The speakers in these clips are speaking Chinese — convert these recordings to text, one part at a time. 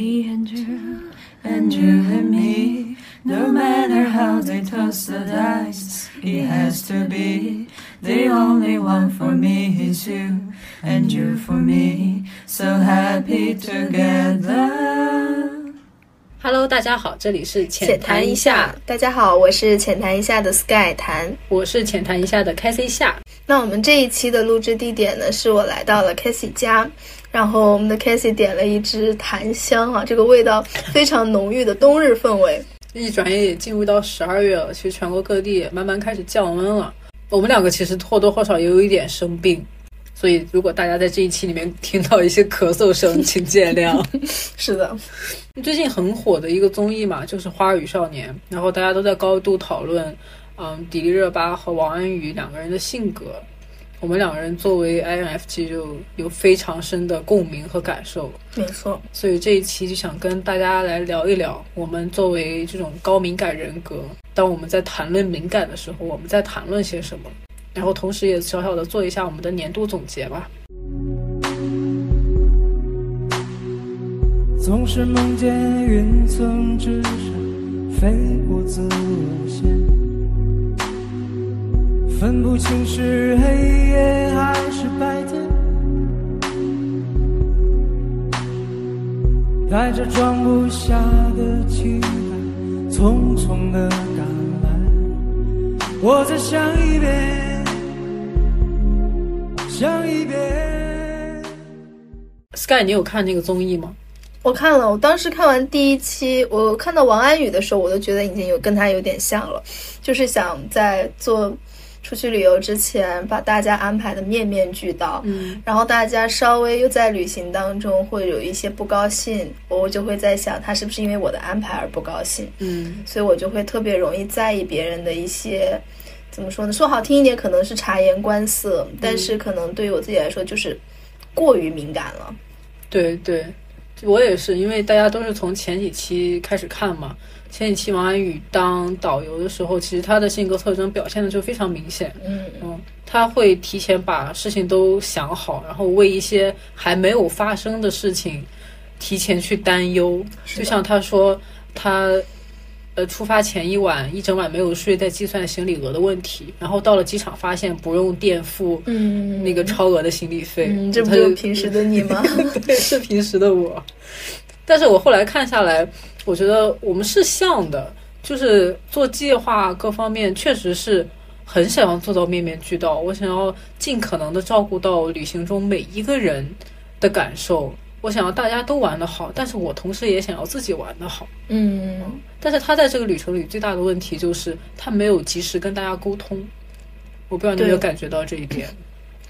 Me and you, and you and me. No matter how they toss the dice, it has to be. The only one for me is you, and you for me. So happy together. Hello，大家好，这里是浅浅谈一谈一下下，，大家好，我是浅谈一下的 Sky 谈。我是浅谈一下的 Casey 夏。那我们这一期的录制地点呢，是我来到了 Casey 家，然后我们的 k a s e y 点了一支檀香啊，这个味道非常浓郁的冬日氛围。一转眼也进入到十二月了，其实全国各地也慢慢开始降温了。我们两个其实或多或少也有一点生病，所以如果大家在这一期里面听到一些咳嗽声，请见谅。是的，最近很火的一个综艺嘛，就是《花儿与少年》，然后大家都在高度讨论，嗯，迪丽热巴和王安宇两个人的性格。我们两个人作为 INFJ 就有非常深的共鸣和感受，没错，所以这一期就想跟大家来聊一聊，我们作为这种高敏感人格，当我们在谈论敏感的时候，我们在谈论些什么？然后同时也小小的做一下我们的年度总结吧。总是梦见云层之上飞过自我线，分不清是黑夜还是白天，带着装不下的期待，匆匆的赶来，我再想一遍，想一遍。Sky，你有看那个综艺吗？我看了，我当时看完第一期，我看到王安宇的时候，我都觉得已经有跟他有点像了，就是想在做出去旅游之前，把大家安排的面面俱到。嗯，然后大家稍微又在旅行当中会有一些不高兴，我就会在想，他是不是因为我的安排而不高兴？嗯，所以我就会特别容易在意别人的一些，怎么说呢？说好听一点，可能是察言观色，但是可能对于我自己来说，就是过于敏感了。对对，我也是，因为大家都是从前几期开始看嘛。前几期王安宇当导游的时候，其实他的性格特征表现的就非常明显。嗯，嗯，他会提前把事情都想好，然后为一些还没有发生的事情提前去担忧。就像他说，他呃出发前一晚一整晚没有睡，在计算行李额的问题，然后到了机场发现不用垫付嗯那个超额的行李费，嗯，这不就是平时的你吗？对，是平时的我。但是我后来看下来，我觉得我们是像的，就是做计划各方面确实是很想要做到面面俱到。我想要尽可能的照顾到旅行中每一个人的感受，我想要大家都玩得好，但是我同时也想要自己玩得好。嗯，但是他在这个旅程里最大的问题就是他没有及时跟大家沟通。我不知道你有没有感觉到这一点。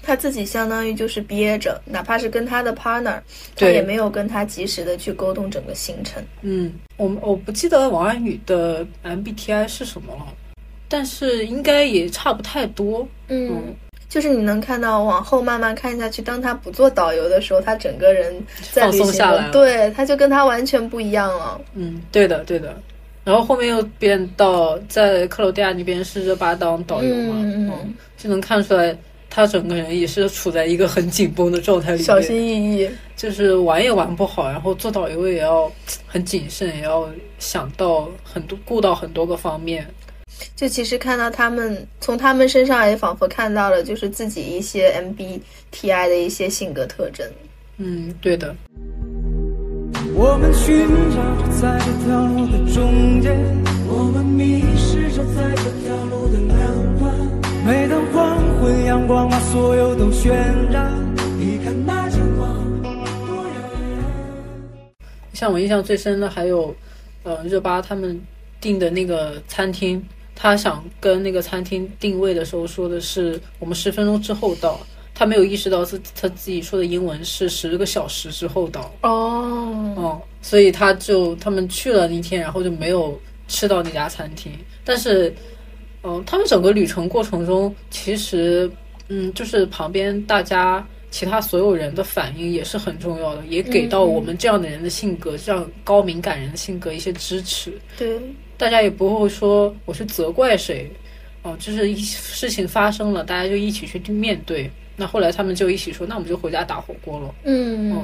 他自己相当于就是憋着，哪怕是跟他的 partner，他也没有跟他及时的去沟通整个行程。嗯，我们我不记得王安宇的 MBTI 是什么了，但是应该也差不太多。嗯，就是你能看到往后慢慢看下去，当他不做导游的时候，他整个人在放松下来了，对，他就跟他完全不一样了。嗯，对的，对的。然后后面又变到在克罗地亚那边是热巴当导游嘛，嗯嗯就能看出来他整个人也是处在一个很紧绷的状态里面，小心翼翼。就是玩也玩不好，然后做导游也要很谨慎，也要想到很多顾到很多个方面。就其实看到他们，从他们身上也仿佛看到了，就是自己一些 MBTI 的一些性格特征。嗯，对的。我们寻找着在这条路的终点，我们迷失着在这条路的。每当黄昏，阳光把所有都渲染，你看那间光多耀眼。像我印象最深的还有，呃，热巴他们订的那个餐厅，他想跟那个餐厅定位的时候说的是我们十分钟之后到，他没有意识到自他自己说的英文是十个小时之后到，哦，哦，所以他就他们去了那天，然后就没有吃到那家餐厅，但是，嗯、他们整个旅程过程中，其实，嗯，就是旁边大家其他所有人的反应也是很重要的，也给到我们这样的人的性格，这样高敏感人的性格一些支持。对，大家也不会说我去责怪谁，哦，就是一事情发生了，大家就一起去面对。那后来他们就一起说，那我们就回家打火锅了。嗯，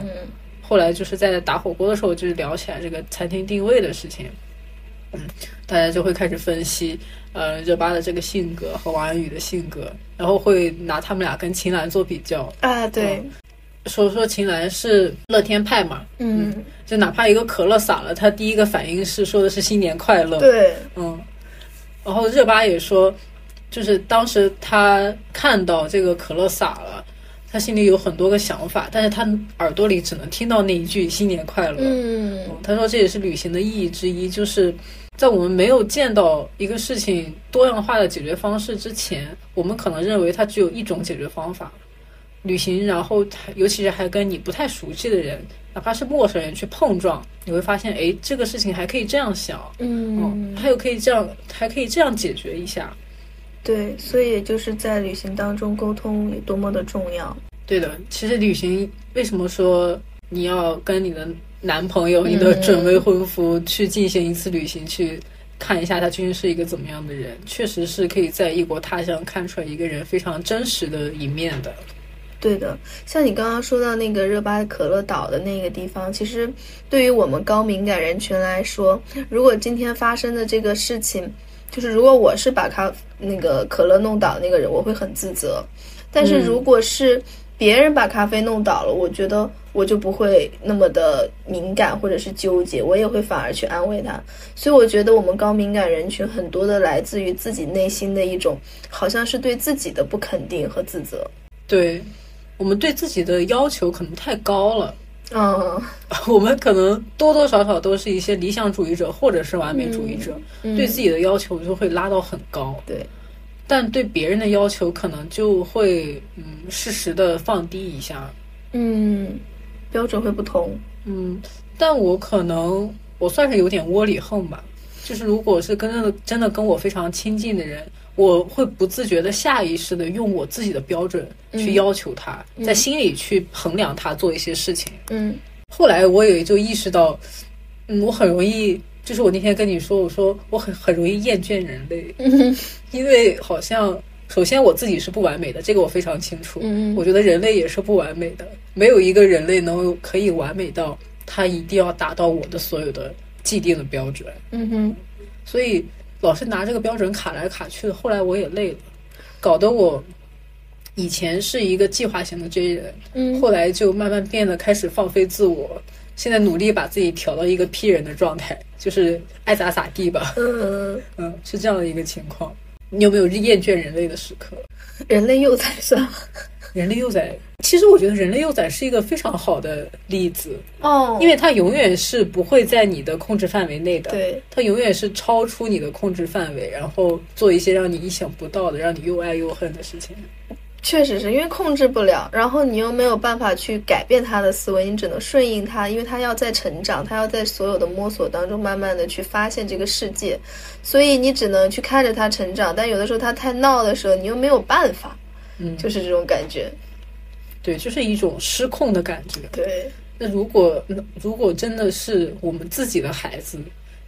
后来就是在打火锅的时候，就是聊起来这个餐厅定位的事情。嗯，大家就会开始分析，呃，热巴的这个性格和王安宇的性格，然后会拿他们俩跟秦岚做比较，啊，对，说说秦岚是乐天派嘛，嗯，就哪怕一个可乐洒了，他第一个反应是说的是新年快乐，对，嗯，然后热巴也说，就是当时他看到这个可乐洒了，他心里有很多个想法，但是他耳朵里只能听到那一句新年快乐，嗯嗯，他说这也是旅行的意义之一，就是在我们没有见到一个事情多样化的解决方式之前，我们可能认为它只有一种解决方法。旅行，然后尤其是还跟你不太熟悉的人，哪怕是陌生人去碰撞，你会发现，哎，这个事情还可以这样想，嗯嗯，还有可以这样，还可以这样解决一下。对，所以就是在旅行当中沟通有多么的重要。对的，其实旅行为什么说你要跟你的男朋友、你的准未婚夫去进行一次旅行，去看一下他究竟是一个怎么样的人？确实是可以在异国他乡看出来一个人非常真实的一面的。对的，像你刚刚说到那个热巴可乐岛的那个地方，其实对于我们高敏感人群来说，如果今天发生的这个事情，就是如果我是把咖那个可乐弄倒的那个人，我会很自责。但是如果是别人把咖啡弄倒了，我觉得我就不会那么的敏感或者是纠结，我也会反而去安慰他。所以我觉得我们高敏感人群很多的来自于自己内心的一种，好像是对自己的不肯定和自责。对，我们对自己的要求可能太高了。嗯，我们可能多多少少都是一些理想主义者或者是完美主义者，嗯对自己的要求就会拉到很高，对，但对别人的要求可能就会嗯适时的放低一下。嗯，标准会不同。嗯，但我可能我算是有点窝里横吧，就是如果是跟真的真的跟我非常亲近的人，我会不自觉的下意识的用我自己的标准去要求他，在心里去衡量他做一些事情。嗯。后来我也就意识到，嗯，我很容易，就是我那天跟你说，我说我很很容易厌倦人类，嗯。因为好像首先我自己是不完美的，这个我非常清楚。嗯。我觉得人类也是不完美的，没有一个人类能可以完美到他一定要达到我的所有的既定的标准，嗯哼，所以老是拿这个标准卡来卡去的。后来我也累了，搞得我以前是一个计划型的 J 人，嗯后来就慢慢变得开始放飞自我，现在努力把自己调到一个 P 人的状态，就是爱咋咋地吧，嗯，嗯，是这样的一个情况。你有没有厌倦人类的时刻？人类幼崽是吧？人类幼崽，其实我觉得人类幼崽是一个非常好的例子，哦因为它永远是不会在你的控制范围内的，对，它永远是超出你的控制范围，然后做一些让你意想不到的、让你又爱又恨的事情。确实是因为控制不了，然后你又没有办法去改变他的思维，你只能顺应他，因为他要在成长，他要在所有的摸索当中慢慢的去发现这个世界，所以你只能去看着他成长。但有的时候他太闹的时候，你又没有办法，嗯，就是这种感觉。对，就是一种失控的感觉。对，那如果如果真的是我们自己的孩子，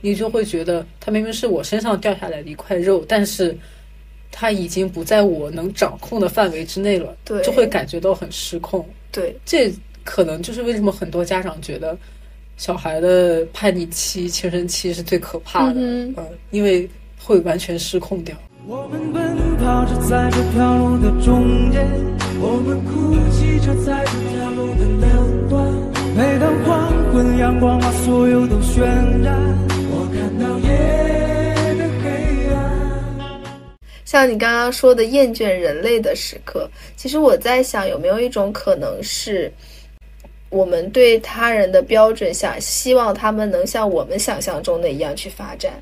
你就会觉得他明明是我身上掉下来的一块肉，但是他已经不在我能掌控的范围之内了，对就会感觉到很失控。对，这可能就是为什么很多家长觉得小孩的叛逆期、青春期是最可怕的，嗯嗯，因为会完全失控掉。我们奔跑着在这条路的中间，我们哭泣着在这条路的两端。每当黄昏，阳光把所有都渲染，我看到夜的黑暗。像你刚刚说的厌倦人类的时刻，其实我在想，有没有一种可能是，我们对他人的标准想希望他们能像我们想象中的一样去发展，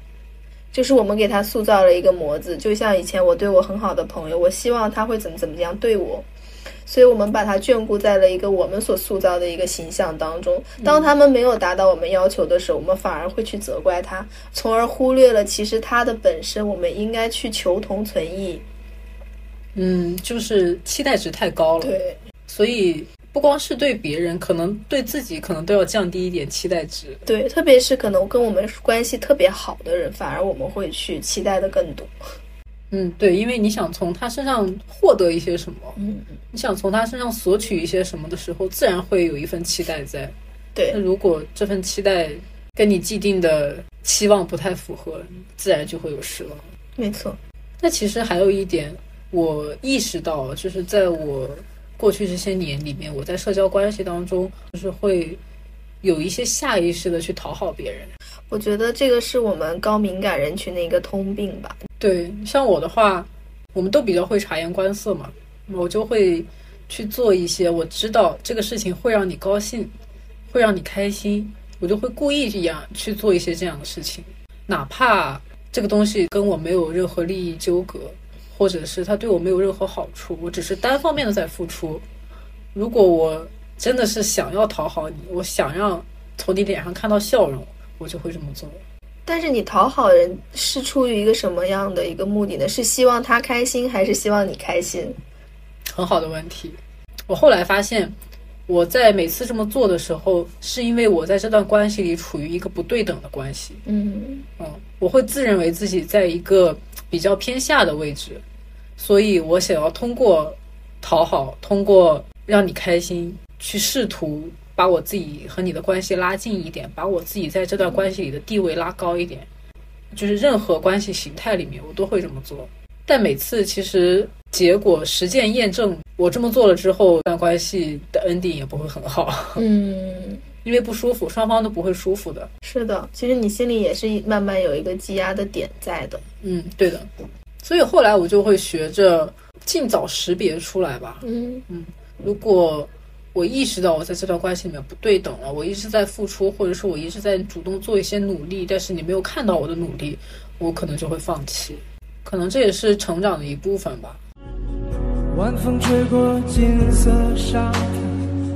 就是我们给他塑造了一个模子，就像以前我对我很好的朋友，我希望他会怎么怎么样对我。所以我们把他眷顾在了一个我们所塑造的一个形象当中。当他们没有达到我们要求的时候，我们反而会去责怪他，从而忽略了其实他的本身，我们应该去求同存异。嗯，就是期待值太高了，对，所以不光是对别人，可能对自己可能都要降低一点期待值。对，特别是可能跟我们关系特别好的人，反而我们会去期待的更多。嗯，对，因为你想从他身上获得一些什么，嗯，你想从他身上索取一些什么的时候，自然会有一份期待在。对那，如果这份期待跟你既定的期望不太符合，自然就会有失望。没错。那其实还有一点，我意识到，就是在我过去这些年里面，我在社交关系当中，就是会有一些下意识的去讨好别人。我觉得这个是我们高敏感人群的一个通病吧。对，像我的话，我们都比较会察言观色嘛，我就会去做一些我知道这个事情会让你高兴，会让你开心，我就会故意这样去做一些这样的事情，哪怕这个东西跟我没有任何利益纠葛，或者是他对我没有任何好处，我只是单方面的在付出。如果我真的是想要讨好你，我想让从你脸上看到笑容，我就会这么做。但是你讨好人是出于一个什么样的一个目的呢？是希望他开心，还是希望你开心？很好的问题。我后来发现，我在每次这么做的时候，是因为我在这段关系里处于一个不对等的关系。嗯嗯，我会自认为自己在一个比较偏下的位置，所以我想要通过讨好，通过让你开心，去试图把我自己和你的关系拉近一点，把我自己在这段关系里的地位拉高一点。就是任何关系形态里面，我都会这么做。但每次其实结果实践验证，我这么做了之后，这段关系的 ending 也不会很好，嗯，因为不舒服，双方都不会舒服的。是的，其实你心里也是慢慢有一个积压的点在的。嗯，对的。所以后来我就会学着尽早识别出来吧。嗯嗯如果我意识到我在这段关系里面不对等了，我一直在付出，或者是我一直在主动做一些努力，但是你没有看到我的努力，我可能就会放弃。可能这也是成长的一部分吧。晚风吹过金色沙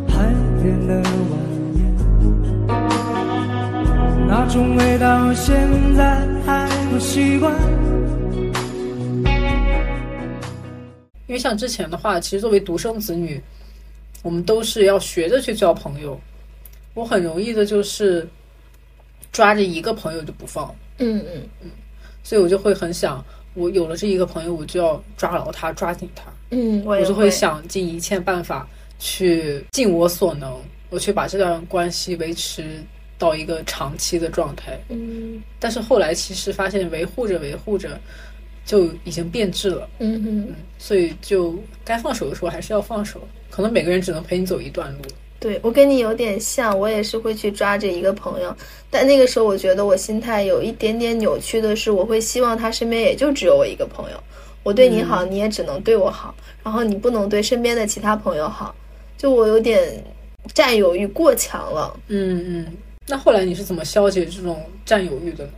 滩，海边的那种味道现在还不习惯。因为像之前的话，其实作为独生子女，我们都是要学着去交朋友。我很容易的就是抓着一个朋友就不放，嗯嗯嗯所以我就会很想，我有了这一个朋友，我就要抓牢他，抓紧他。嗯，我我就会想尽一切办法去尽我所能，我去把这段关系维持到一个长期的状态。嗯但是后来其实发现维护着维护着，就已经变质了。嗯嗯，所以就该放手的时候还是要放手。可能每个人只能陪你走一段路。对我跟你有点像，我也是会去抓着一个朋友，但那个时候我觉得我心态有一点点扭曲的是，我会希望他身边也就只有我一个朋友，我对你好，你也只能对我好，然后你不能对身边的其他朋友好，就我有点占有欲过强了。嗯嗯。那后来你是怎么消解这种占有欲的呢？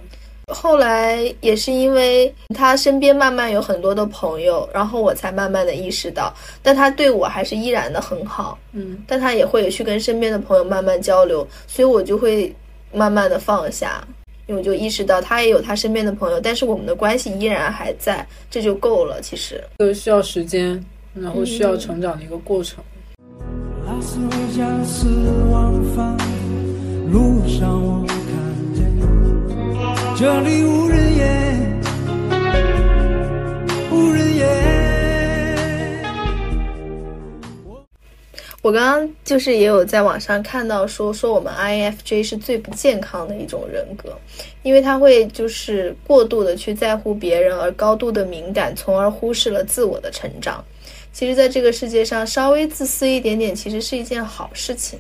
后来也是因为他身边慢慢有很多的朋友，然后我才慢慢的意识到，但他对我还是依然的很好，嗯但他也会去跟身边的朋友慢慢交流，所以我就会慢慢的放下，因为我就意识到他也有他身边的朋友，但是我们的关系依然还在，这就够了。其实，这个需要时间，然后需要成长的一个过程。拉斯维加斯往返路上，我看见这里无人烟，无人烟。我刚刚就是也有在网上看到说说我们 INFJ 是最不健康的一种人格，因为他会就是过度的去在乎别人，而高度的敏感，从而忽视了自我的成长。其实，在这个世界上，稍微自私一点点，其实是一件好事情。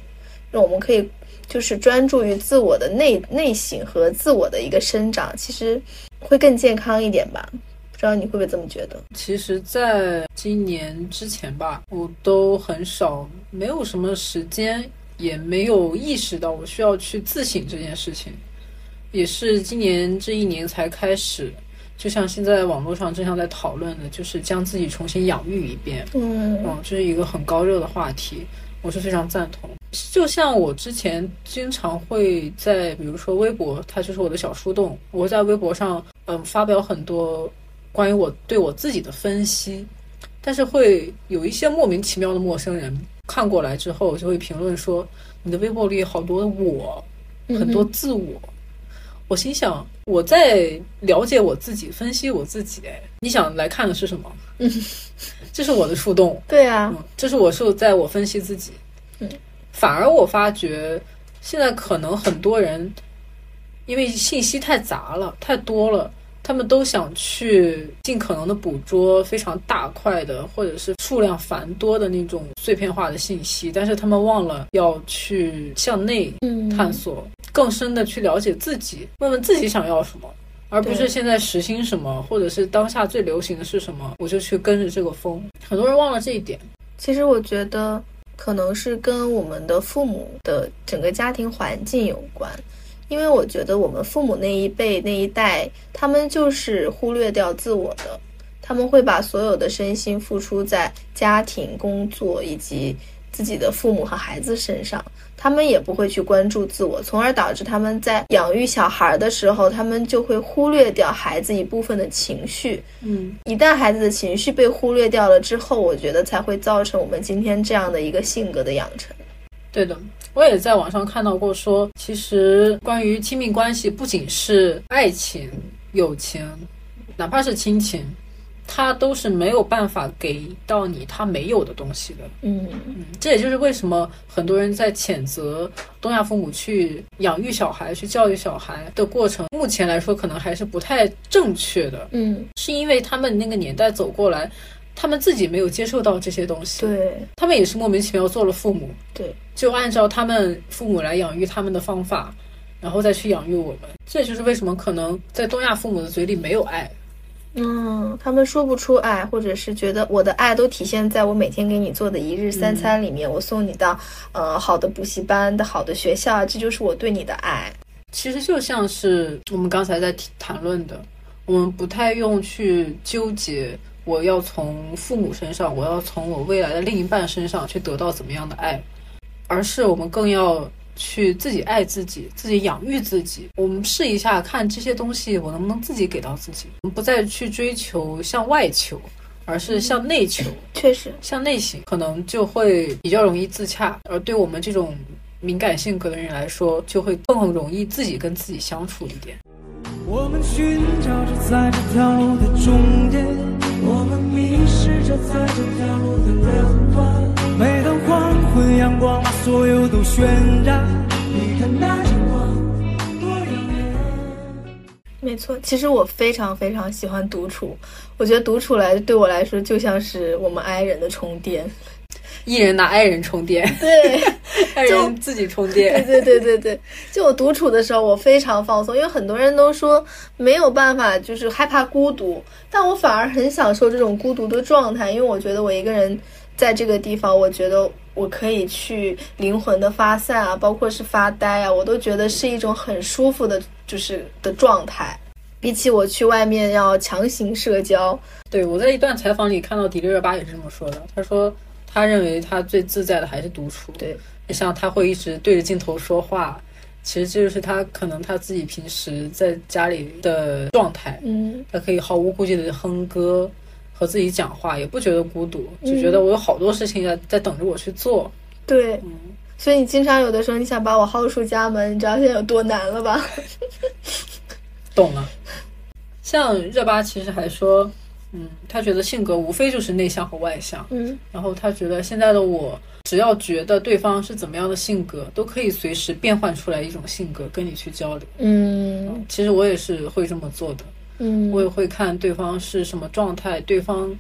那我们可以就是专注于自我的内内省和自我的一个生长，其实会更健康一点吧。不知道你会不会这么觉得？其实，在今年之前吧，我都很少，没有什么时间，也没有意识到我需要去自省这件事情。也是今年这一年才开始，就像现在网络上正常在讨论的，就是将自己重新养育一遍。嗯嗯，这是一个很高热的话题，我是非常赞同。就像我之前经常会在，比如说微博，它就是我的小树洞，我会在微博上，嗯，发表很多关于我对我自己的分析，但是会有一些莫名其妙的陌生人看过来之后，就会评论说你的微博里好多我，很多自我。我心想，我在了解我自己，分析我自己。哎，你想来看的是什么？这是我的触动。对啊，嗯，这是我是在我分析自己。嗯，反而我发觉，现在可能很多人因为信息太杂了、太多了，他们都想去尽可能的捕捉非常大块的或者是数量繁多的那种碎片化的信息，但是他们忘了要去向内嗯探索，更深的去了解自己，问问自己想要什么。而不是现在时兴什么，或者是当下最流行的是什么，我就去跟着这个风。很多人忘了这一点。其实我觉得可能是跟我们的父母的整个家庭环境有关，因为我觉得我们父母那一辈那一代，他们就是忽略掉自我的，他们会把所有的身心付出在家庭、工作以及自己的父母和孩子身上。他们也不会去关注自我，从而导致他们在养育小孩的时候，他们就会忽略掉孩子一部分的情绪，嗯，一旦孩子的情绪被忽略掉了之后，我觉得才会造成我们今天这样的一个性格的养成。对的。我也在网上看到过说，其实关于亲密关系，不仅是爱情、友情，哪怕是亲情，它都是没有办法给到你他没有的东西的。嗯。嗯，这也就是为什么很多人在谴责东亚父母去养育小孩、去教育小孩的过程，目前来说可能还是不太正确的，嗯，是因为他们那个年代走过来，他们自己没有接受到这些东西，对。他们也是莫名其妙做了父母，对，就按照他们父母来养育他们的方法，然后再去养育我们。这就是为什么可能在东亚父母的嘴里没有爱。嗯，他们说不出爱，或者是觉得我的爱都体现在我每天给你做的一日三餐里面，我送你到呃好的补习班的好的学校，这就是我对你的爱。其实就像是我们刚才在谈论的，我们不太用去纠结我要从父母身上，我要从我未来的另一半身上去得到怎么样的爱，而是我们更要去自己爱自己，自己养育自己。我们试一下，看这些东西我能不能自己给到自己，我们不再去追求向外求，而是向内求。确实，向内行，可能就会比较容易自洽，而对我们这种敏感性格的人来说，就会更容易自己跟自己相处一点。我们寻找着在这条路的终点，我们迷失着在这条路昏，阳光把所有都渲染。你看那阳光多耀眼。没错。其实我非常非常喜欢独处，我觉得独处来对我来说就像是我们 i 人的充电。一人拿爱人充电，对。爱人自己充电。对对对对对，就我独处的时候，我非常放松，因为很多人都说没有办法，就是害怕孤独，但我反而很享受这种孤独的状态，因为我觉得我一个人在这个地方，我觉得我可以去灵魂的发散啊，包括是发呆啊，我都觉得是一种很舒服的，就是的状态。比起我去外面要强行社交，对我在一段采访里看到迪丽热巴也是这么说的，她说她认为她最自在的还是独处。对，像她会一直对着镜头说话，其实这就是他可能他自己平时在家里的状态。嗯，他可以毫无顾忌的哼歌，和自己讲话，也不觉得孤独，就觉得我有好多事情在在等着我去做。对，嗯，所以你经常有的时候你想把我薅出家门，你知道现在有多难了吧？懂了。像热巴其实还说，嗯，他觉得性格无非就是内向和外向，嗯然后他觉得现在的我，只要觉得对方是怎么样的性格，都可以随时变换出来一种性格跟你去交流。嗯其实我也是会这么做的，嗯，我也会看对方是什么状态，对方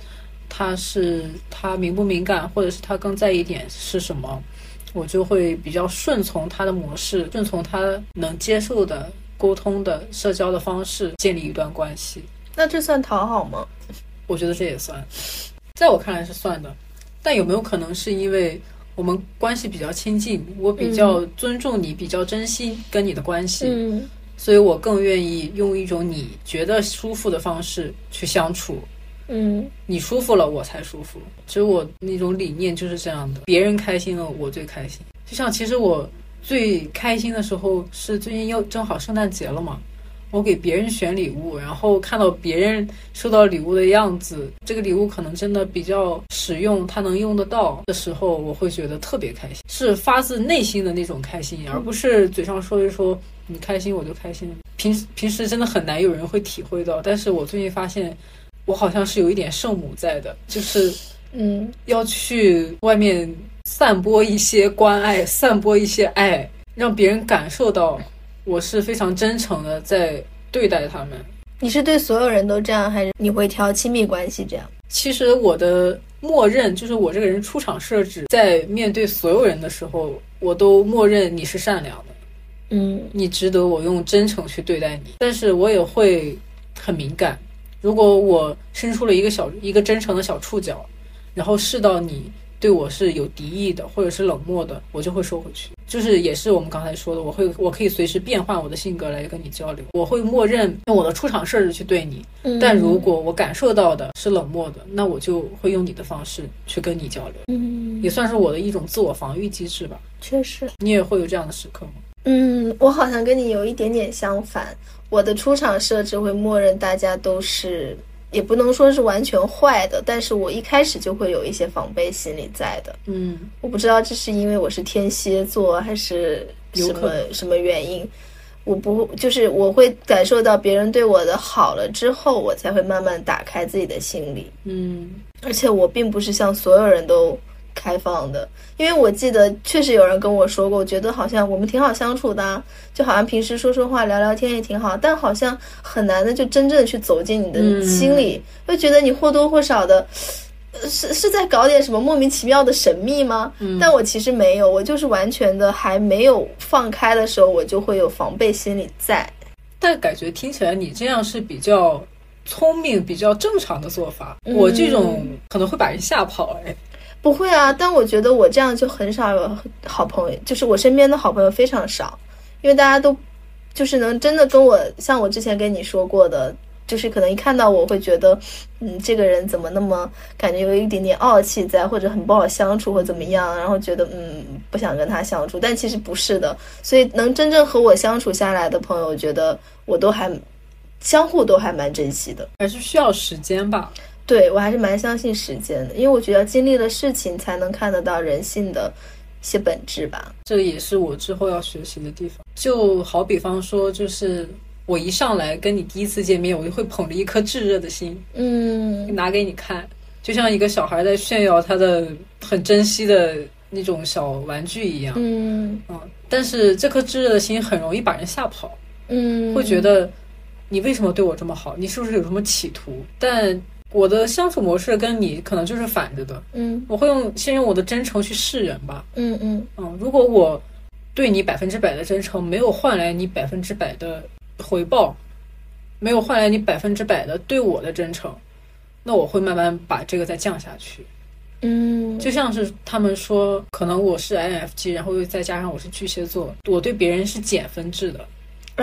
他是他敏不敏感，或者是他更在意点是什么，我就会比较顺从他的模式，顺从他能接受的沟通的社交的方式，建立一段关系。那这算讨好吗？我觉得这也算，在我看来是算的。但有没有可能是因为我们关系比较亲近，我比较尊重你，比较珍惜跟你的关系，嗯所以我更愿意用一种你觉得舒服的方式去相处。嗯你舒服了，我才舒服。其实我那种理念就是这样的，别人开心了，我最开心。就像其实我最开心的时候是最近又正好圣诞节了嘛，我给别人选礼物，然后看到别人收到礼物的样子，这个礼物可能真的比较实用，它能用得到的时候，我会觉得特别开心，是发自内心的那种开心，而不是嘴上说一说你开心我就开心。平时平时真的很难有人会体会到，但是我最近发现。我好像是有一点圣母在的，就是嗯要去外面散播一些关爱，散播一些爱，让别人感受到我是非常真诚的在对待他们。你是对所有人都这样，还是你会挑亲密关系这样？其实我的默认就是我这个人出场设置，在面对所有人的时候，我都默认你是善良的，嗯你值得我用真诚去对待你。但是我也会很敏感，如果我伸出了一个小一个真诚的小触角，然后试到你对我是有敌意的，或者是冷漠的，我就会收回去。就是也是我们刚才说的，我会我可以随时变换我的性格来跟你交流，我会默认用我的出场设置去对你。嗯但如果我感受到的是冷漠的，那我就会用你的方式去跟你交流，嗯也算是我的一种自我防御机制吧。确实，你也会有这样的时刻吗？嗯，我好像跟你有一点点相反，我的出场设置会默认大家都是。也不能说是完全坏的，但是我一开始就会有一些防备心理在的。嗯。我不知道这是因为我是天蝎座还是什么什么原因，我不就是我会感受到别人对我的好了之后，我才会慢慢打开自己的心理，嗯。而且我并不是像所有人都开放的，因为我记得确实有人跟我说过，我觉得好像我们挺好相处的啊、就好像平时说说话聊聊天也挺好，但好像很难的就真正去走进你的嗯心里，会觉得你或多或少的。呃是是在搞点什么莫名其妙的神秘吗？嗯但我其实没有，我就是完全的还没有放开的时候，我就会有防备心理在。但感觉听起来你这样是比较聪明、比较正常的做法。嗯我这种可能会把人吓跑。哎，不会啊，但我觉得我这样就很少有好朋友，就是我身边的好朋友非常少，因为大家都就是能真的跟我像我之前跟你说过的，就是可能一看到我会觉得，嗯，这个人怎么那么感觉有一点点傲气在，或者很不好相处或怎么样，然后觉得嗯不想跟他相处，但其实不是的，所以能真正和我相处下来的朋友，我觉得我都还相互都还蛮珍惜的。还是需要时间吧。对我还是蛮相信时间的，因为我觉得经历了事情才能看得到人性的一些本质吧。这也是我之后要学习的地方。就好比方说，就是我一上来跟你第一次见面，我就会捧着一颗炙热的心嗯拿给你看，就像一个小孩在炫耀他的很珍惜的那种小玩具一样。嗯嗯，但是这颗炙热的心很容易把人吓跑，嗯，会觉得你为什么对我这么好？你是不是有什么企图？但我的相处模式跟你可能就是反着的，嗯我会用先用我的真诚去示人吧。嗯嗯嗯，如果我对你百分之百的真诚，没有换来你百分之百的回报，没有换来你百分之百的对我的真诚，那我会慢慢把这个再降下去。嗯，就像是他们说，可能我是 INFJ，然后又再加上我是巨蟹座，我对别人是减分制的。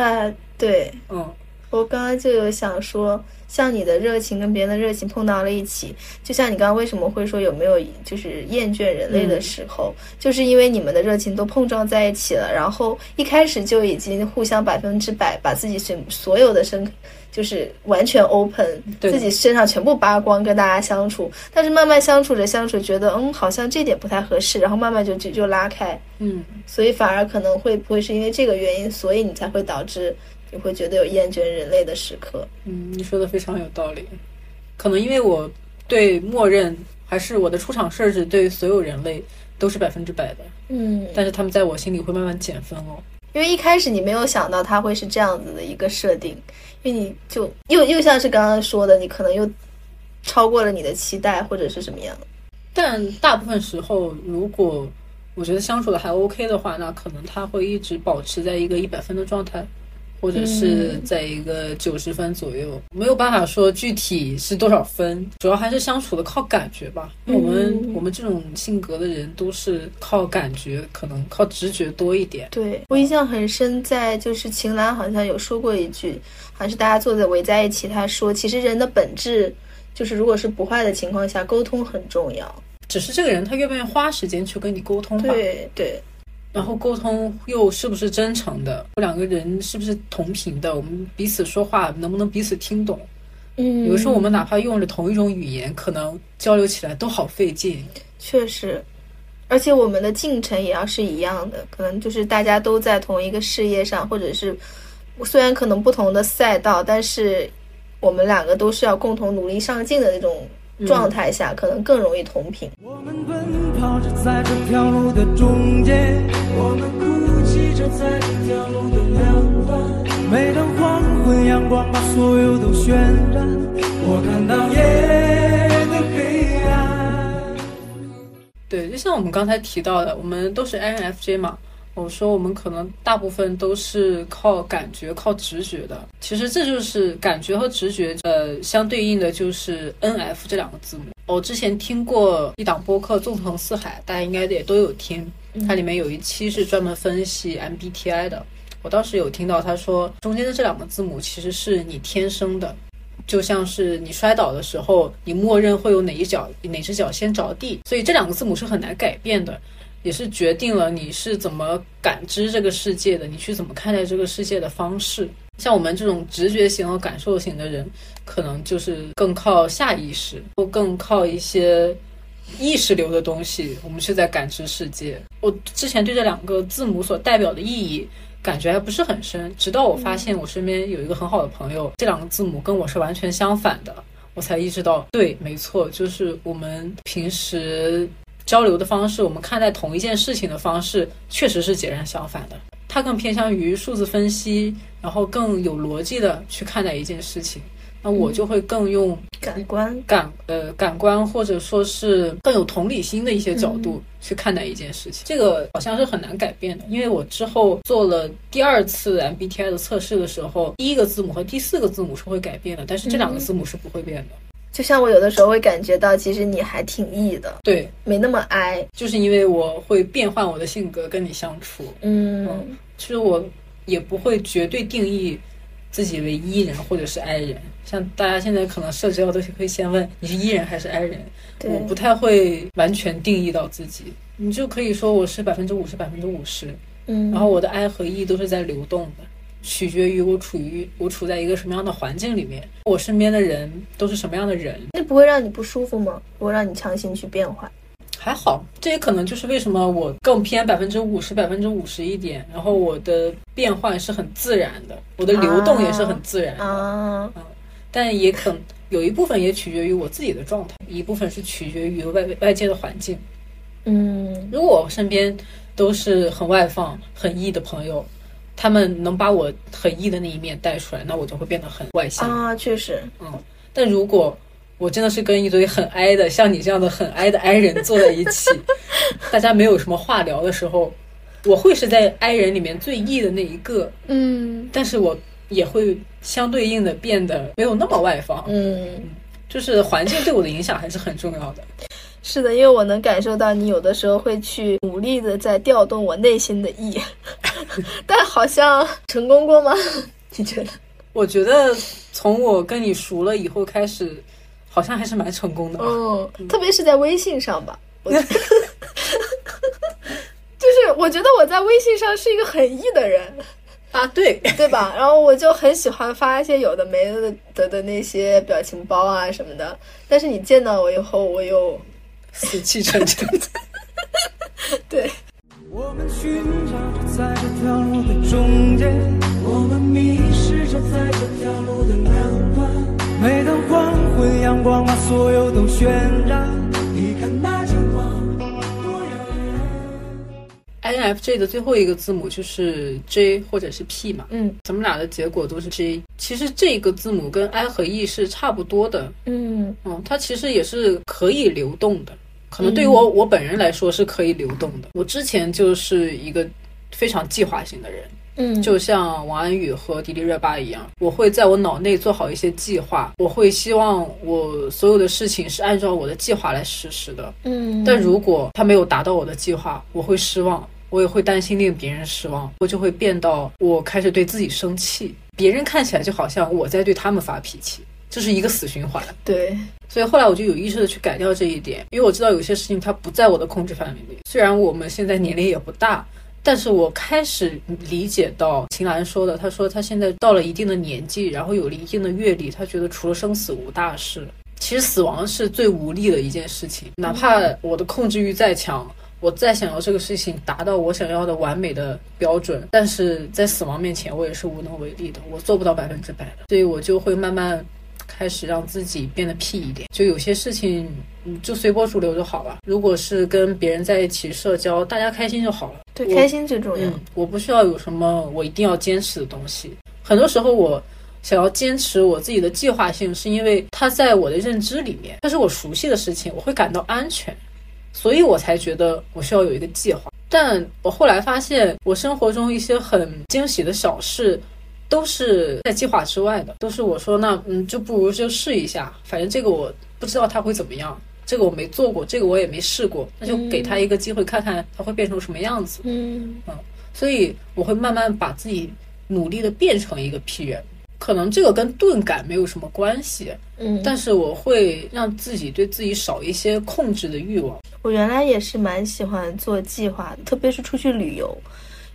啊，对嗯我刚刚就有想说，像你的热情跟别人的热情碰到了一起，就像你刚刚为什么会说有没有就是厌倦人类的时候，就是因为你们的热情都碰撞在一起了，然后一开始就已经互相百分之百把自己所所有的身。就是完全 open，对自己身上全部扒光跟大家相处，但是慢慢相处着相处，觉得嗯好像这点不太合适，然后慢慢就就就拉开，嗯，所以反而可能会不会是因为这个原因，所以你才会导致你会觉得有厌倦人类的时刻。嗯，你说的非常有道理。可能因为我对默认还是我的出场设置对所有人类都是百分之百的，嗯，但是他们在我心里会慢慢减分哦。因为一开始你没有想到他会是这样子的一个设定，因为你就又又像是刚刚说的，你可能又超过了你的期待或者是什么样。但大部分时候，如果我觉得相处的还 OK 的话，那可能他会一直保持在一个一百分的状态，或者是嗯在一个九十分左右。没有办法说具体是多少分，主要还是相处的靠感觉吧。因为我们、嗯我们这种性格的人都是靠感觉，可能靠直觉多一点。对我印象很深，在就是秦岚好像有说过一句，好像是大家坐在围在一起，他说其实人的本质就是如果是不坏的情况下，沟通很重要。只是这个人他愿不愿意花时间去跟你沟通吧。对对，然后沟通又是不是真诚的？两个人是不是同频的？我们彼此说话能不能彼此听懂？嗯，有时候我们哪怕用着同一种语言，可能交流起来都好费劲。确实，而且我们的进程也要是一样的，可能就是大家都在同一个事业上，或者是虽然可能不同的赛道，但是我们两个都是要共同努力上进的那种状态下，可能更容易同频。我们奔跑着在这条路的中间，我们哭泣着在这条路的两端。每当黄昏，阳光把所有都渲染，我看到夜的黑暗。对，就像我们刚才提到的，我们都是 INFJ 嘛。我说我们可能大部分都是靠感觉、靠直觉的。其实这就是感觉和直觉，呃，相对应的就是 NF 这两个字母。我之前听过一档播客《纵横四海》，大家应该也都有听。它里面有一期是专门分析 MBTI 的。我当时有听到他说，中间的这两个字母其实是你天生的，就像是你摔倒的时候，你默认会有哪一脚哪只脚先着地，所以这两个字母是很难改变的。也是决定了你是怎么感知这个世界的，你去怎么看待这个世界的方式。像我们这种直觉型和感受型的人，可能就是更靠下意识，或更靠一些意识流的东西，我们是在感知世界。我之前对这两个字母所代表的意义感觉还不是很深，直到我发现我身边有一个很好的朋友，这两个字母跟我是完全相反的，我才意识到，对，没错，就是我们平时。交流的方式，我们看待同一件事情的方式，确实是截然相反的。它更偏向于数字分析，然后更有逻辑的去看待一件事情。那我就会更用感官、感呃感官，或者说是更有同理心的一些角度去看待一件事情。这个好像是很难改变的，因为我之后做了第二次 MBTI 的测试的时候，第一个字母和第四个字母是会改变的，但是这两个字母是不会变的。就像我有的时候会感觉到，其实你还挺 E 的，对，没那么 I，就是因为我会变换我的性格跟你相处。嗯，其实我也不会绝对定义自己为 E 人或者是 I 人。像大家现在可能社交都是会先问你是 E 人还是 I 人，我不太会完全定义到自己。你就可以说我是百分之五十，百分之五十。嗯，然后我的 I 和 E 都是在流动的。取决于我处于我处在一个什么样的环境里面，我身边的人都是什么样的人，那不会让你不舒服吗？不会让你强行去变换？还好，这也可能就是为什么我更偏百分之五十、百分之五十一点，然后我的变换是很自然的，我的流动也是很自然的。啊，嗯，但也可有一部分也取决于我自己的状态，一部分是取决于外外界的环境。嗯，如果我身边都是很外放、很 E 的朋友。他们能把我很 E 的那一面带出来，那我就会变得很外向啊，确实，嗯。但如果我真的是跟一堆很 I 的，像你这样的很 I 的 I 人坐在一起，大家没有什么话聊的时候，我会是在 I 人里面最 E 的那一个，嗯。但是我也会相对应的变得没有那么外放，嗯。就是环境对我的影响还是很重要的。是的，因为我能感受到你有的时候会去努力的在调动我内心的意，但好像成功过吗？你觉得？我觉得从我跟你熟了以后开始，好像还是蛮成功的。嗯，特别是在微信上吧，就是我觉得我在微信上是一个很 E 的人啊，对对吧？然后我就很喜欢发一些有的没的的的那些表情包啊什么的，但是你见到我以后，我又。死气沉沉。对。我们寻找着在这条路的中间，我们迷失着在这条路的两端。每当黄昏，阳光把所有都渲染。你看那张光多耀眼。INFJ 的最后一个字母就是 J 或者是 P 嘛？嗯，咱们俩的结果都是 J。其实这个字母跟 I 和 E 是差不多的。嗯嗯，它其实也是可以流动的。可能对于我我本人来说是可以流动的。我之前就是一个非常计划性的人，嗯，就像王安宇和迪丽热巴一样，我会在我脑内做好一些计划，我会希望我所有的事情是按照我的计划来实施的，嗯。但如果他没有达到我的计划，我会失望，我也会担心令别人失望，我就会变到我开始对自己生气，别人看起来就好像我在对他们发脾气。这是一个死循环，对，所以后来我就有意识的去改掉这一点，因为我知道有些事情它不在我的控制范围内。虽然我们现在年龄也不大，但是我开始理解到秦岚说的，她说她现在到了一定的年纪，然后有了一定的阅历，她觉得除了生死无大事。其实死亡是最无力的一件事情，哪怕我的控制欲再强，我再想要这个事情达到我想要的完美的标准，但是在死亡面前，我也是无能为力的，我做不到百分之百的，所以我就会慢慢。开始让自己变得屁一点，就有些事情，就随波逐流就好了。如果是跟别人在一起社交，大家开心就好了。对，开心最重要。嗯，我不需要有什么我一定要坚持的东西。很多时候我想要坚持我自己的计划性，是因为它在我的认知里面，它是我熟悉的事情，我会感到安全，所以我才觉得我需要有一个计划。但我后来发现，我生活中一些很惊喜的小事。都是在计划之外的，都是我说那嗯，就不如就试一下，反正这个我不知道它会怎么样，这个我没做过，这个我也没试过，那就给他一个机会，看看他会变成什么样子。嗯所以我会慢慢把自己努力的变成一个 P 人，可能这个跟钝感没有什么关系，嗯，但是我会让自己对自己少一些控制的欲望。我原来也是蛮喜欢做计划的，特别是出去旅游。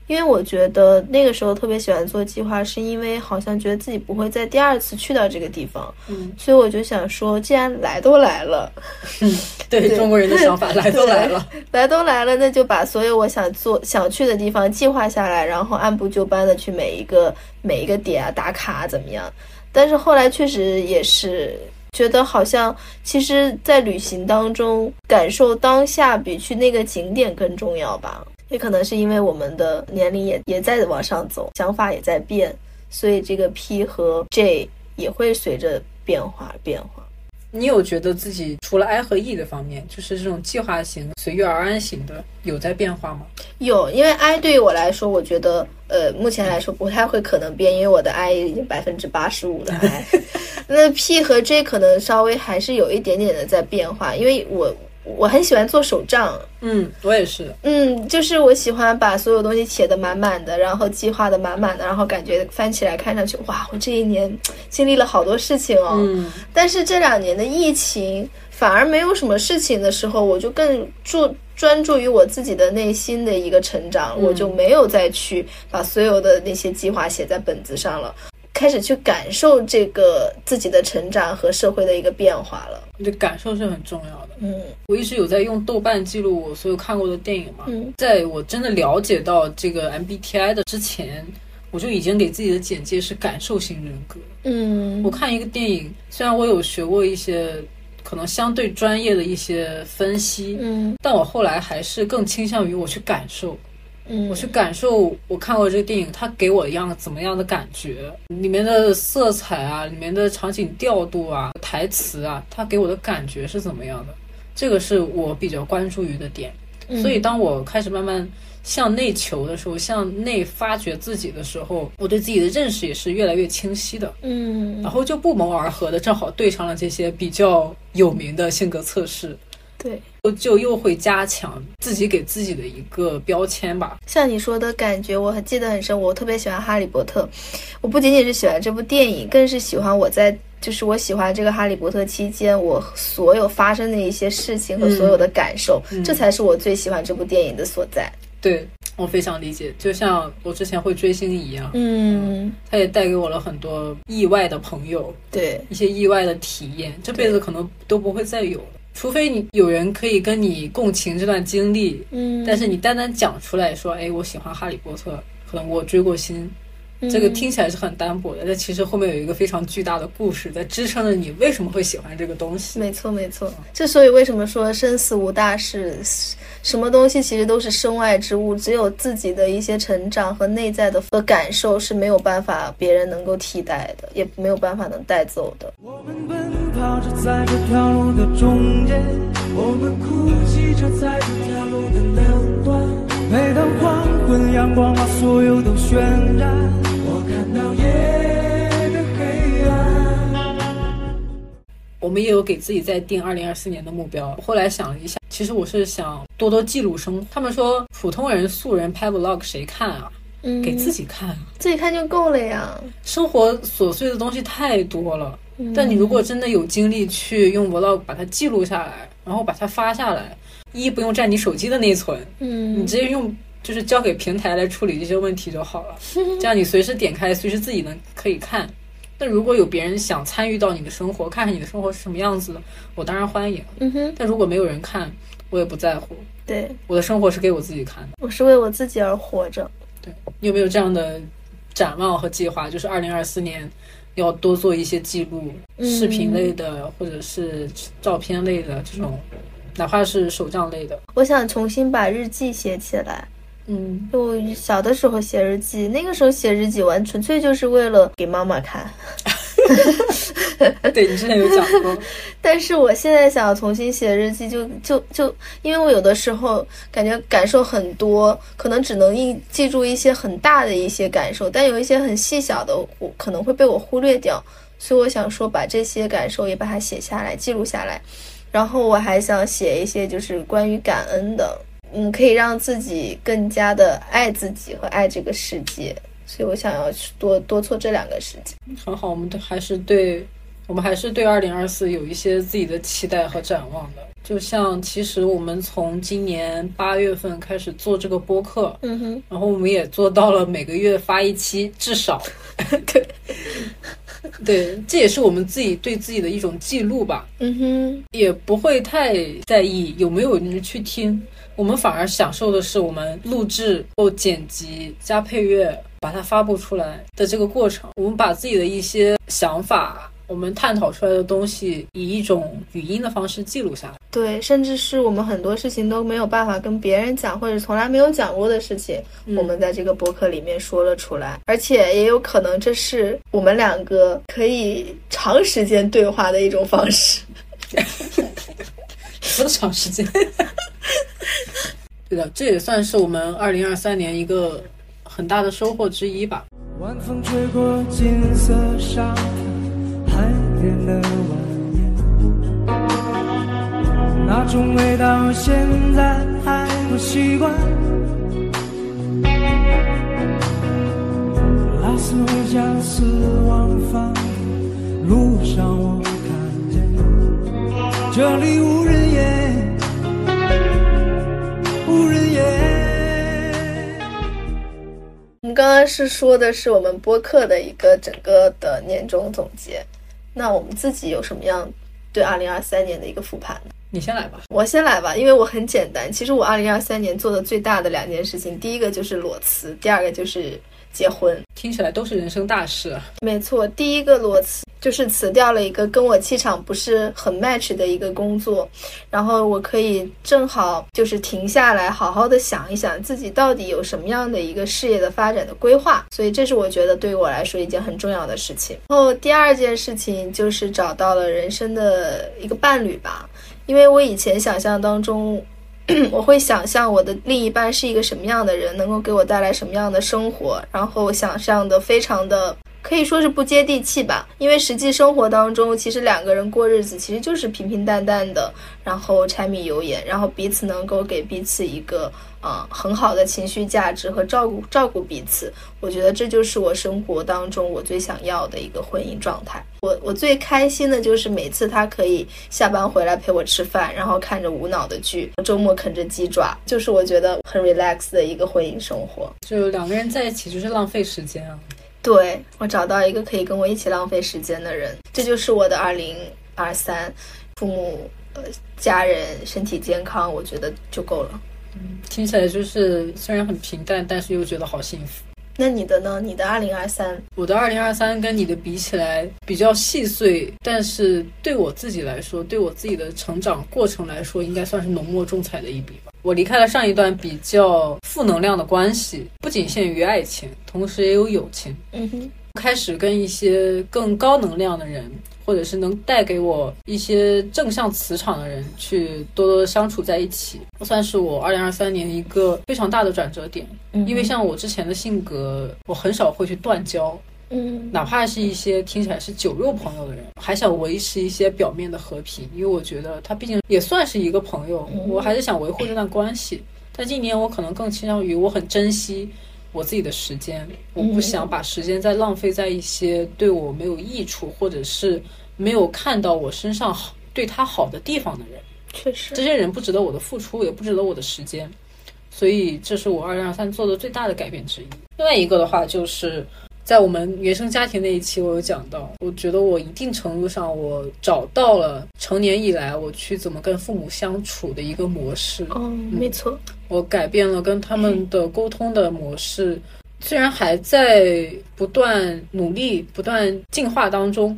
因为我觉得那个时候特别喜欢做计划，是因为好像觉得自己不会再第二次去到这个地方，嗯，所以我就想说，既然来都来了，对对中国人的想法 来都来了，来都来了，那就把所有我想做、想去的地方计划下来，然后按部就班的去每一个每一个点啊打卡啊怎么样？但是后来确实也是觉得，好像其实，在旅行当中感受当下比去那个景点更重要吧。也可能是因为我们的年龄也也在往上走，想法也在变，所以这个 P 和 J 也会随着变化而变化。你有觉得自己除了 I 和 E 的方面，就是这种计划型、随遇而安型的，有在变化吗？有，因为 I 对于我来说，我觉得呃，目前来说不太会可能变，因为我的 I 已经百分之八十五的 I。那 P 和 J 可能稍微还是有一点点的在变化，因为我我很喜欢做手账，嗯，我也是。嗯，就是我喜欢把所有东西写的满满的，然后计划的满满的，然后感觉翻起来看上去，哇，我这一年经历了好多事情哦。嗯，但是这两年的疫情，反而没有什么事情的时候，我就更注专注于我自己的内心的一个成长，我就没有再去把所有的那些计划写在本子上了，开始去感受这个自己的成长和社会的一个变化了。我觉得感受是很重要的。嗯我一直有在用豆瓣记录我所有看过的电影嘛，嗯在我真的了解到这个 MBTI 的之前，我就已经给自己的简介是感受型人格。嗯我看一个电影，虽然我有学过一些可能相对专业的一些分析，嗯但我后来还是更倾向于我去感受，嗯，我去感受我看过这个电影，它给我一样怎么样的感觉，里面的色彩啊，里面的场景调度啊，台词啊，它给我的感觉是怎么样的，这个是我比较关注于的点。嗯所以当我开始慢慢向内求的时候，向内发掘自己的时候，我对自己的认识也是越来越清晰的。嗯然后就不谋而合的，正好对上了这些比较有名的性格测试，对。就就又会加强自己给自己的一个标签吧。像你说的感觉，我还记得很深。我特别喜欢《哈利波特》，我不仅仅是喜欢这部电影，更是喜欢我在就是我喜欢这个《哈利波特》期间，我所有发生的一些事情和所有的感受，嗯这才是我最喜欢这部电影的所在。对我非常理解，就像我之前会追星一样，嗯，它也带给我了很多意外的朋友，对，一些意外的体验，这辈子可能都不会再有的。除非你有人可以跟你共情这段经历，嗯，但是你单单讲出来说，哎，我喜欢哈利波特，可能我追过星，这个听起来是很单薄的，但其实后面有一个非常巨大的故事在支撑着你为什么会喜欢这个东西。没错，没错。之所以为什么说生死无大事，什么东西其实都是身外之物，只有自己的一些成长和内在的的感受是没有办法别人能够替代的，也没有办法能带走的。我们奔跑着在这条路的中间，我们哭泣着在这条路的两端。每当黄昏，阳光把所有都渲染，我看到夜的黑暗。我们也有给自己在定二零二四年的目标。后来想了一下，其实我是想多多记录生活。他们说普通人、素人拍 vlog 谁看啊？嗯，给自己看啊。自己看就够了呀。生活琐碎的东西太多了，嗯但你如果真的有精力去用 vlog 把它记录下来，然后把它发下来，一不用占你手机的内存，嗯，你直接用就是交给平台来处理这些问题就好了。这样你随时点开，随时自己能可以看。但如果有别人想参与到你的生活，看看你的生活是什么样子的，我当然欢迎。嗯哼，但如果没有人看，我也不在乎。对我的生活是给我自己看的。我是为我自己而活着。对你有没有这样的展望和计划？就是二零二四年要多做一些记录，嗯视频类的或者是照片类的这种，哪怕是手账类的。我想重新把日记写起来，嗯，我小的时候写日记，那个时候写日记完纯粹就是为了给妈妈看。对你之前有讲过，但是我现在想要重新写日记就，就就因为我有的时候感觉感受很多，可能只能一记住一些很大的一些感受，但有一些很细小的，我可能会被我忽略掉。所以我想说，把这些感受也把它写下来，记录下来。然后我还想写一些就是关于感恩的，嗯，可以让自己更加的爱自己和爱这个世界。所以我想要去多多做这两个事情。很好，我们都还是对，我们还是对二零二四有一些自己的期待和展望的。就像其实我们从今年八月份开始做这个播客，嗯哼，然后我们也做到了每个月发一期，至少，对，对，这也是我们自己对自己的一种记录吧。嗯哼，也不会太在意有没有人去听，我们反而享受的是我们录制、后剪辑、加配乐，把它发布出来的这个过程。我们把自己的一些想法，我们探讨出来的东西，以一种语音的方式记录下来。对，甚至是我们很多事情都没有办法跟别人讲，或者从来没有讲过的事情，嗯我们在这个博客里面说了出来，而且也有可能这是我们两个可以长时间对话的一种方式。多长时间？对的，这也算是我们二零二三年一个很大的收获之一吧。晚风吹过金色沙滩，海边的蜿蜒，那种味道现在还不习惯。拉斯维加斯往返路上，我这里无人烟，无人烟。我们刚刚是说的是我们播客的一个整个的年终总结，那我们自己有什么样对二零二三年的一个复盘呢？你先来吧。我先来吧，因为我很简单。其实我二零二三年做的最大的两件事情，第一个就是裸辞，第二个就是结婚。听起来都是人生大事啊。没错，第一个裸辞就是辞掉了一个跟我气场不是很 match 的一个工作，然后我可以正好就是停下来，好好的想一想自己到底有什么样的一个事业的发展的规划，所以这是我觉得对于我来说一件很重要的事情。然后第二件事情就是找到了人生的一个伴侣吧，因为我以前想象当中。我会想象我的另一半是一个什么样的人，能够给我带来什么样的生活，然后想象的非常的可以说是不接地气吧。因为实际生活当中，其实两个人过日子其实就是平平淡淡的，然后柴米油盐，然后彼此能够给彼此一个呃很好的情绪价值和照顾照顾彼此。我觉得这就是我生活当中我最想要的一个婚姻状态。我我最开心的就是每次他可以下班回来陪我吃饭，然后看着无脑的剧，周末啃着鸡爪，就是我觉得很 relax 的一个婚姻生活。就两个人在一起就是浪费时间啊。对我找到一个可以跟我一起浪费时间的人，这就是我的二零二三。父母、呃，家人身体健康，我觉得就够了。嗯听起来就是虽然很平淡，但是又觉得好幸福。那你的呢？你的二零二三，我的二零二三跟你的比起来比较细碎，但是对我自己来说，对我自己的成长过程来说，应该算是浓墨重彩的一笔吧。我离开了上一段比较负能量的关系，不仅限于爱情，同时也有友情。嗯哼，开始跟一些更高能量的人，或者是能带给我一些正向磁场的人，去多多相处在一起，算是我二零二三年一个非常大的转折点。嗯因为像我之前的性格，我很少会去断交，嗯哪怕是一些听起来是酒肉朋友的人，还想维持一些表面的和平，因为我觉得他毕竟也算是一个朋友，我还是想维护这段关系。但今年我可能更倾向于我很珍惜我自己的时间，我不想把时间再浪费在一些对我没有益处，或者是没有看到我身上好对他好的地方的人。确实这，些人不值得我的付出，也不值得我的时间，所以这是我二零二三做的最大的改变之一。另外一个的话，就是在我们原生家庭那一期，我有讲到，我觉得我一定程度上我找到了成年以来我去怎么跟父母相处的一个模式。嗯，没错，我改变了跟他们的沟通的模式，虽然还在不断努力、不断进化当中，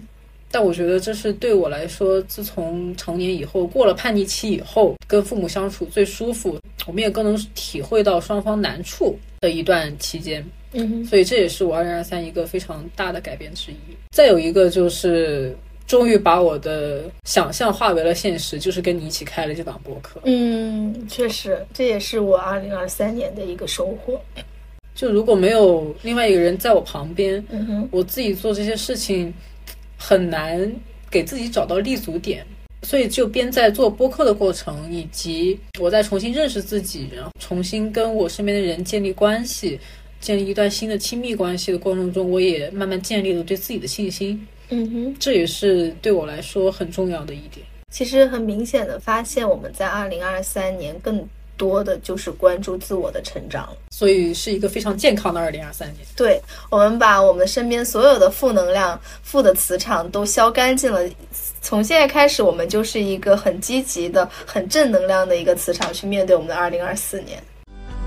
但我觉得这是对我来说，自从成年以后，过了叛逆期以后，跟父母相处最舒服，我们也更能体会到双方难处的一段期间。嗯哼，所以这也是我二零二三一个非常大的改变之一。再有一个就是，终于把我的想象化为了现实，就是跟你一起开了这档播客。嗯，确实，这也是我二零二三年的一个收获。就如果没有另外一个人在我旁边，嗯，我自己做这些事情很难给自己找到立足点。所以，就边在做播客的过程，以及我在重新认识自己，然后重新跟我身边的人建立关系，建立一段新的亲密关系的过程中，我也慢慢建立了对自己的信心。嗯哼，这也是对我来说很重要的一点。其实很明显的发现，我们在二零二三年更多的就是关注自我的成长。所以是一个非常健康的二零二三年。对，我们把我们身边所有的负能量、负的磁场都消干净了。从现在开始，我们就是一个很积极的、很正能量的一个磁场去面对我们的二零二四年。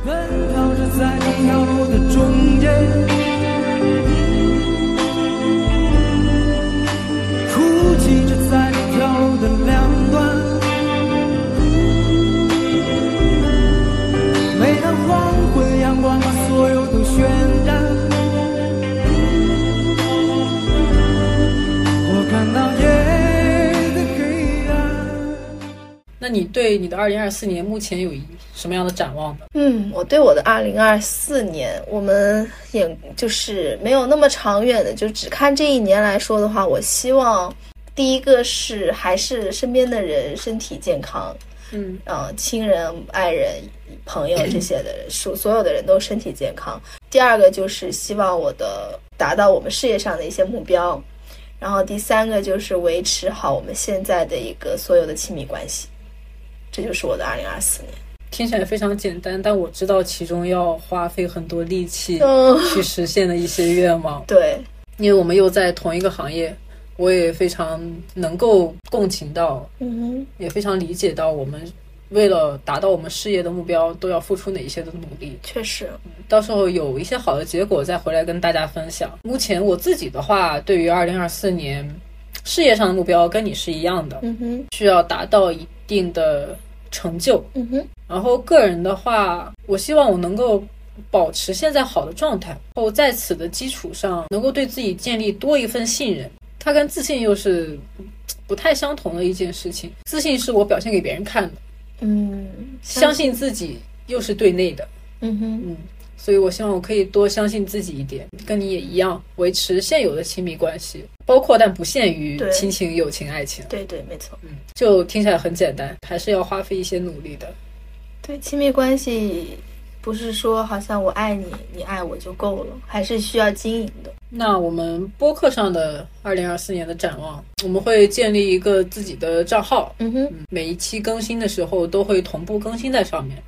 奔跑着在一条路的中间，你对你的二零二四年目前有一什么样的展望呢？嗯，我对我的二零二四年，我们也就是没有那么长远的，就只看这一年来说的话，我希望第一个是还是身边的人身体健康，嗯啊，亲人、爱人、朋友这些的人，所所有的人都身体健康。第二个就是希望我的达到我们事业上的一些目标，然后第三个就是维持好我们现在的一个所有的亲密关系，这就是我的二零二四年。听起来非常简单，但我知道其中要花费很多力气嗯，去实现的一些愿望。对，因为我们又在同一个行业，我也非常能够共情到，嗯哼也非常理解到我们为了达到我们事业的目标都要付出哪一些的努力。确实，到时候有一些好的结果再回来跟大家分享。目前我自己的话，对于二零二四年事业上的目标跟你是一样的，嗯哼，需要达到一定的成就。嗯哼，然后个人的话，我希望我能够保持现在好的状态，后在此的基础上，能够对自己建立多一份信任。它跟自信又是不太相同的一件事情。自信是我表现给别人看的，嗯，相信自己又是对内的。嗯哼，嗯，所以我希望我可以多相信自己一点，跟你也一样，维持现有的亲密关系，包括但不限于亲情、友情、爱情。对对，没错，嗯，就听起来很简单，还是要花费一些努力的。对，亲密关系不是说好像我爱你，你爱我就够了，还是需要经营的。那我们播客上的二零二四年的展望，我们会建立一个自己的账号，嗯哼，嗯每一期更新的时候都会同步更新在上面，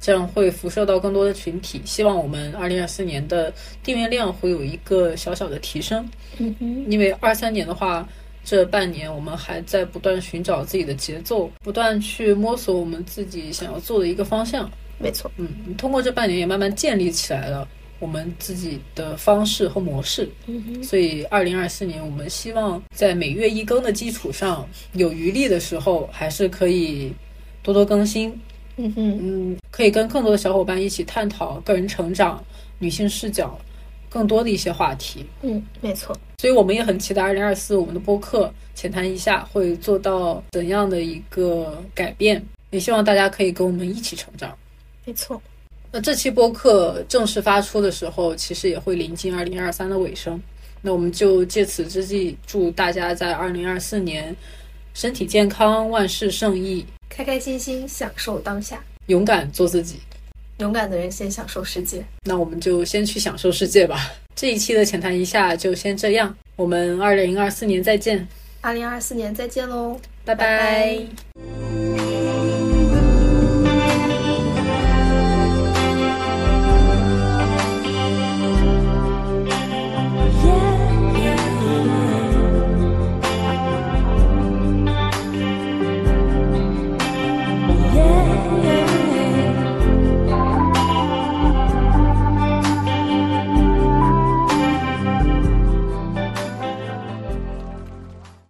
这样会辐射到更多的群体。希望我们二零二四年的订阅量会有一个小小的提升，嗯哼，因为二三年的话。这半年，我们还在不断寻找自己的节奏，不断去摸索我们自己想要做的一个方向。没错，嗯，通过这半年也慢慢建立起来了我们自己的方式和模式。嗯哼，所以，二零二四年我们希望在每月一更的基础上，有余力的时候，还是可以多多更新。嗯哼，嗯，可以跟更多的小伙伴一起探讨个人成长、女性视角更多的一些话题。嗯，没错，所以我们也很期待二零二四我们的播客浅谈一下会做到怎样的一个改变，也希望大家可以跟我们一起成长。没错。那这期播客正式发出的时候，其实也会临近二零二三的尾声。那我们就借此之际，祝大家在二零二四年身体健康，万事胜意，开开心心享受当下，勇敢做自己。勇敢的人先享受世界。那我们就先去享受世界吧。这一期的浅谈一下就先这样，我们二零二四年再见，二零二四年再见喽，拜拜拜拜